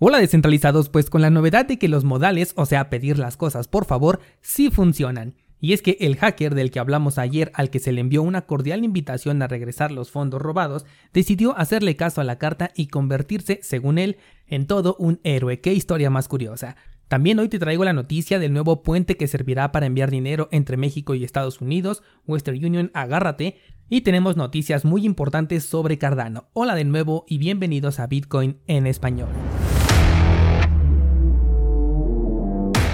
Hola descentralizados, pues con la novedad de que los modales, o sea, pedir las cosas por favor, sí funcionan. Y es que el hacker del que hablamos ayer, al que se le envió una cordial invitación a regresar los fondos robados, decidió hacerle caso a la carta y convertirse, según él, en todo un héroe. Qué historia más curiosa. También hoy te traigo la noticia del nuevo puente que servirá para enviar dinero entre México y Estados Unidos, Western Union, agárrate. Y tenemos noticias muy importantes sobre Cardano. Hola de nuevo y bienvenidos a Bitcoin en español.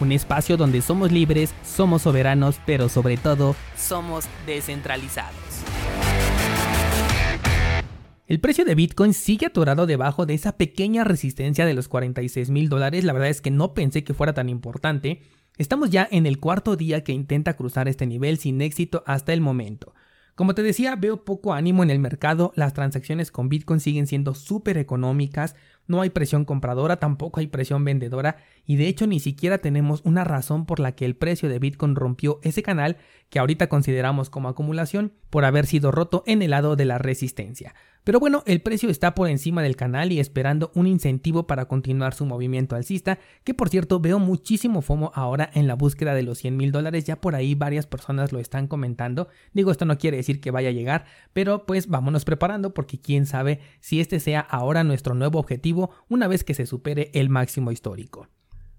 un espacio donde somos libres, somos soberanos, pero sobre todo somos descentralizados. El precio de Bitcoin sigue atorado debajo de esa pequeña resistencia de los 46 mil dólares. La verdad es que no pensé que fuera tan importante. Estamos ya en el cuarto día que intenta cruzar este nivel sin éxito hasta el momento. Como te decía, veo poco ánimo en el mercado, las transacciones con Bitcoin siguen siendo súper económicas, no hay presión compradora, tampoco hay presión vendedora y de hecho ni siquiera tenemos una razón por la que el precio de Bitcoin rompió ese canal que ahorita consideramos como acumulación por haber sido roto en el lado de la resistencia. Pero bueno, el precio está por encima del canal y esperando un incentivo para continuar su movimiento alcista, que por cierto veo muchísimo FOMO ahora en la búsqueda de los 100 mil dólares, ya por ahí varias personas lo están comentando, digo esto no quiere decir que vaya a llegar, pero pues vámonos preparando porque quién sabe si este sea ahora nuestro nuevo objetivo una vez que se supere el máximo histórico.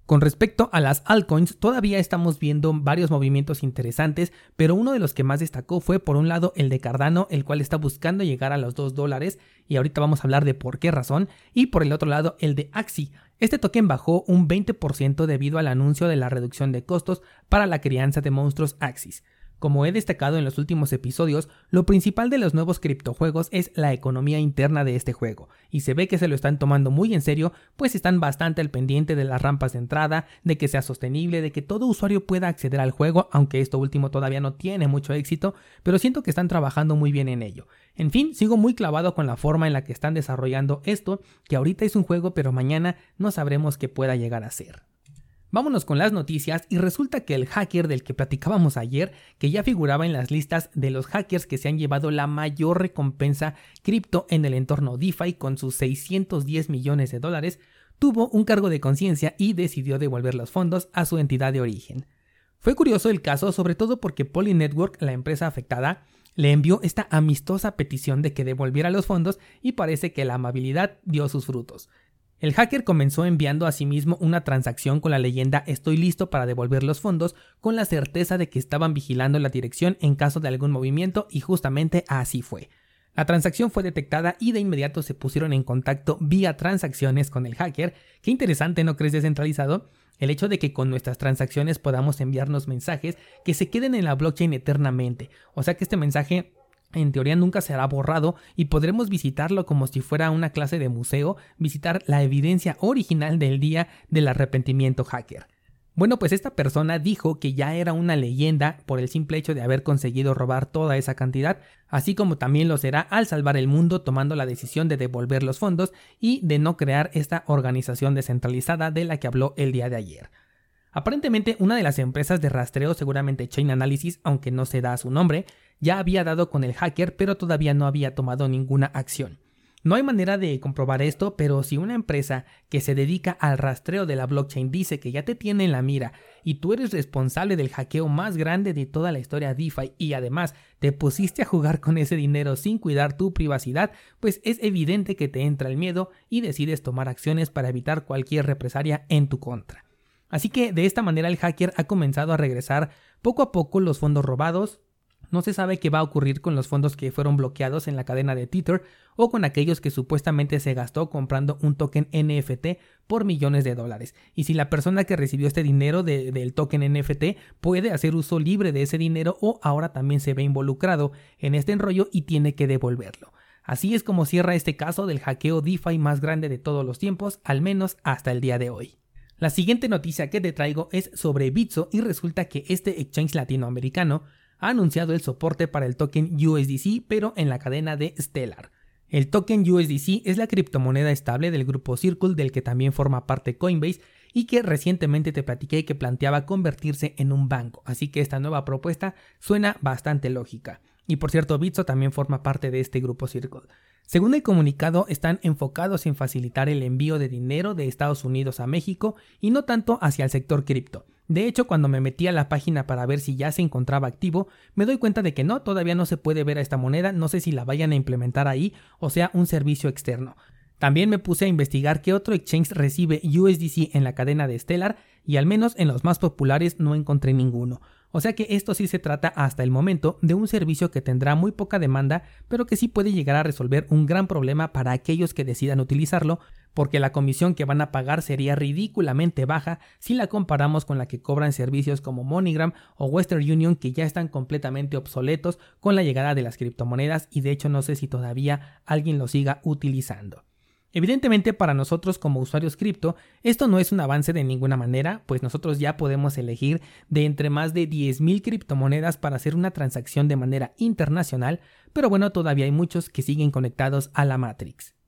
Con respecto a las altcoins, todavía estamos viendo varios movimientos interesantes, pero uno de los que más destacó fue por un lado el de Cardano, el cual está buscando llegar a los 2 dólares, y ahorita vamos a hablar de por qué razón, y por el otro lado el de Axi. Este token bajó un 20% debido al anuncio de la reducción de costos para la crianza de monstruos Axis. Como he destacado en los últimos episodios, lo principal de los nuevos criptojuegos es la economía interna de este juego, y se ve que se lo están tomando muy en serio, pues están bastante al pendiente de las rampas de entrada, de que sea sostenible, de que todo usuario pueda acceder al juego, aunque esto último todavía no tiene mucho éxito, pero siento que están trabajando muy bien en ello. En fin, sigo muy clavado con la forma en la que están desarrollando esto, que ahorita es un juego, pero mañana no sabremos qué pueda llegar a ser. Vámonos con las noticias y resulta que el hacker del que platicábamos ayer, que ya figuraba en las listas de los hackers que se han llevado la mayor recompensa cripto en el entorno DeFi con sus 610 millones de dólares, tuvo un cargo de conciencia y decidió devolver los fondos a su entidad de origen. Fue curioso el caso sobre todo porque Poly Network, la empresa afectada, le envió esta amistosa petición de que devolviera los fondos y parece que la amabilidad dio sus frutos. El hacker comenzó enviando a sí mismo una transacción con la leyenda estoy listo para devolver los fondos con la certeza de que estaban vigilando la dirección en caso de algún movimiento y justamente así fue. La transacción fue detectada y de inmediato se pusieron en contacto vía transacciones con el hacker. Qué interesante, ¿no crees descentralizado? El hecho de que con nuestras transacciones podamos enviarnos mensajes que se queden en la blockchain eternamente. O sea que este mensaje en teoría nunca será borrado y podremos visitarlo como si fuera una clase de museo, visitar la evidencia original del día del arrepentimiento hacker. Bueno, pues esta persona dijo que ya era una leyenda por el simple hecho de haber conseguido robar toda esa cantidad, así como también lo será al salvar el mundo tomando la decisión de devolver los fondos y de no crear esta organización descentralizada de la que habló el día de ayer. Aparentemente, una de las empresas de rastreo, seguramente Chain Analysis, aunque no se da su nombre, ya había dado con el hacker, pero todavía no había tomado ninguna acción. No hay manera de comprobar esto, pero si una empresa que se dedica al rastreo de la blockchain dice que ya te tiene en la mira y tú eres responsable del hackeo más grande de toda la historia DeFi y además te pusiste a jugar con ese dinero sin cuidar tu privacidad, pues es evidente que te entra el miedo y decides tomar acciones para evitar cualquier represalia en tu contra. Así que de esta manera el hacker ha comenzado a regresar poco a poco los fondos robados. No se sabe qué va a ocurrir con los fondos que fueron bloqueados en la cadena de Tether o con aquellos que supuestamente se gastó comprando un token NFT por millones de dólares. Y si la persona que recibió este dinero del token NFT puede hacer uso libre de ese dinero o ahora también se ve involucrado en este enrollo y tiene que devolverlo. Así es como cierra este caso del hackeo DeFi más grande de todos los tiempos, al menos hasta el día de hoy. La siguiente noticia que te traigo es sobre Bitso y resulta que este exchange latinoamericano ha anunciado el soporte para el token USDC pero en la cadena de Stellar. El token USDC es la criptomoneda estable del grupo Circle del que también forma parte Coinbase y que recientemente te platiqué que planteaba convertirse en un banco, así que esta nueva propuesta suena bastante lógica. Y por cierto, Bitso también forma parte de este grupo Circle. Según el comunicado, están enfocados en facilitar el envío de dinero de Estados Unidos a México y no tanto hacia el sector cripto. De hecho, cuando me metí a la página para ver si ya se encontraba activo, me doy cuenta de que no, todavía no se puede ver a esta moneda, no sé si la vayan a implementar ahí o sea un servicio externo. También me puse a investigar qué otro exchange recibe USDC en la cadena de Stellar y al menos en los más populares no encontré ninguno. O sea que esto sí se trata hasta el momento de un servicio que tendrá muy poca demanda, pero que sí puede llegar a resolver un gran problema para aquellos que decidan utilizarlo, porque la comisión que van a pagar sería ridículamente baja si la comparamos con la que cobran servicios como MoneyGram o Western Union que ya están completamente obsoletos con la llegada de las criptomonedas y de hecho no sé si todavía alguien lo siga utilizando. Evidentemente para nosotros como usuarios cripto esto no es un avance de ninguna manera, pues nosotros ya podemos elegir de entre más de 10.000 criptomonedas para hacer una transacción de manera internacional, pero bueno, todavía hay muchos que siguen conectados a la Matrix.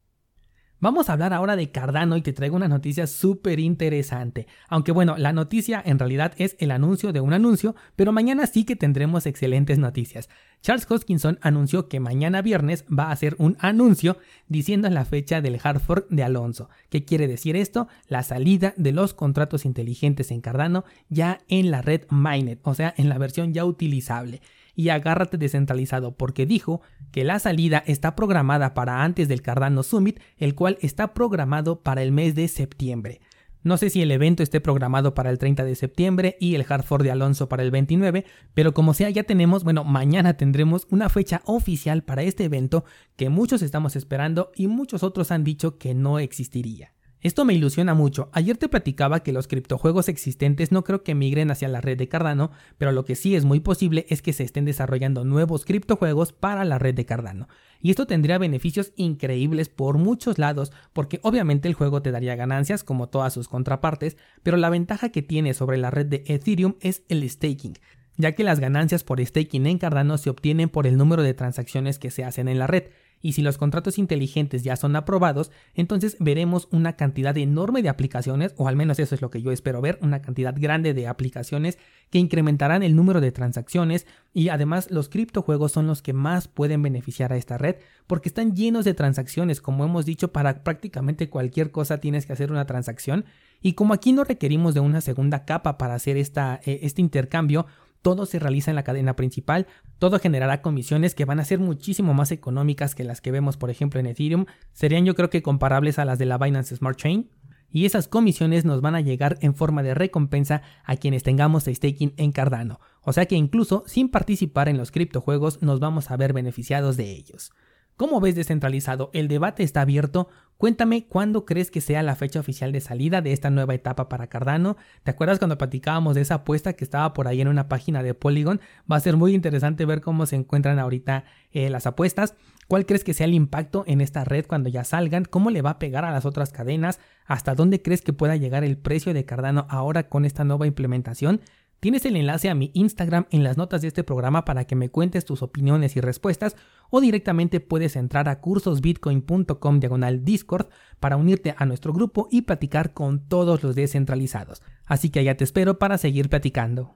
Vamos a hablar ahora de Cardano y te traigo una noticia súper interesante. Aunque bueno, la noticia en realidad es el anuncio de un anuncio, pero mañana sí que tendremos excelentes noticias. Charles Hoskinson anunció que mañana viernes va a hacer un anuncio diciendo la fecha del hard fork de Alonso. ¿Qué quiere decir esto? La salida de los contratos inteligentes en Cardano ya en la red Mainnet, o sea, en la versión ya utilizable y agárrate descentralizado porque dijo que la salida está programada para antes del Cardano Summit, el cual está programado para el mes de septiembre. No sé si el evento esté programado para el 30 de septiembre y el Hard de Alonso para el 29, pero como sea ya tenemos, bueno, mañana tendremos una fecha oficial para este evento que muchos estamos esperando y muchos otros han dicho que no existiría. Esto me ilusiona mucho. Ayer te platicaba que los criptojuegos existentes no creo que migren hacia la red de Cardano, pero lo que sí es muy posible es que se estén desarrollando nuevos criptojuegos para la red de Cardano. Y esto tendría beneficios increíbles por muchos lados, porque obviamente el juego te daría ganancias como todas sus contrapartes, pero la ventaja que tiene sobre la red de Ethereum es el staking ya que las ganancias por staking en Cardano se obtienen por el número de transacciones que se hacen en la red, y si los contratos inteligentes ya son aprobados, entonces veremos una cantidad enorme de aplicaciones, o al menos eso es lo que yo espero ver, una cantidad grande de aplicaciones que incrementarán el número de transacciones y además los criptojuegos son los que más pueden beneficiar a esta red porque están llenos de transacciones, como hemos dicho, para prácticamente cualquier cosa tienes que hacer una transacción y como aquí no requerimos de una segunda capa para hacer esta, eh, este intercambio, todo se realiza en la cadena principal, todo generará comisiones que van a ser muchísimo más económicas que las que vemos por ejemplo en Ethereum, serían yo creo que comparables a las de la Binance Smart Chain, y esas comisiones nos van a llegar en forma de recompensa a quienes tengamos staking en Cardano, o sea que incluso sin participar en los criptojuegos nos vamos a ver beneficiados de ellos. ¿Cómo ves descentralizado? El debate está abierto. Cuéntame cuándo crees que sea la fecha oficial de salida de esta nueva etapa para Cardano. ¿Te acuerdas cuando platicábamos de esa apuesta que estaba por ahí en una página de Polygon? Va a ser muy interesante ver cómo se encuentran ahorita eh, las apuestas. ¿Cuál crees que sea el impacto en esta red cuando ya salgan? ¿Cómo le va a pegar a las otras cadenas? ¿Hasta dónde crees que pueda llegar el precio de Cardano ahora con esta nueva implementación? Tienes el enlace a mi Instagram en las notas de este programa para que me cuentes tus opiniones y respuestas o directamente puedes entrar a cursosbitcoin.com diagonal Discord para unirte a nuestro grupo y platicar con todos los descentralizados. Así que allá te espero para seguir platicando.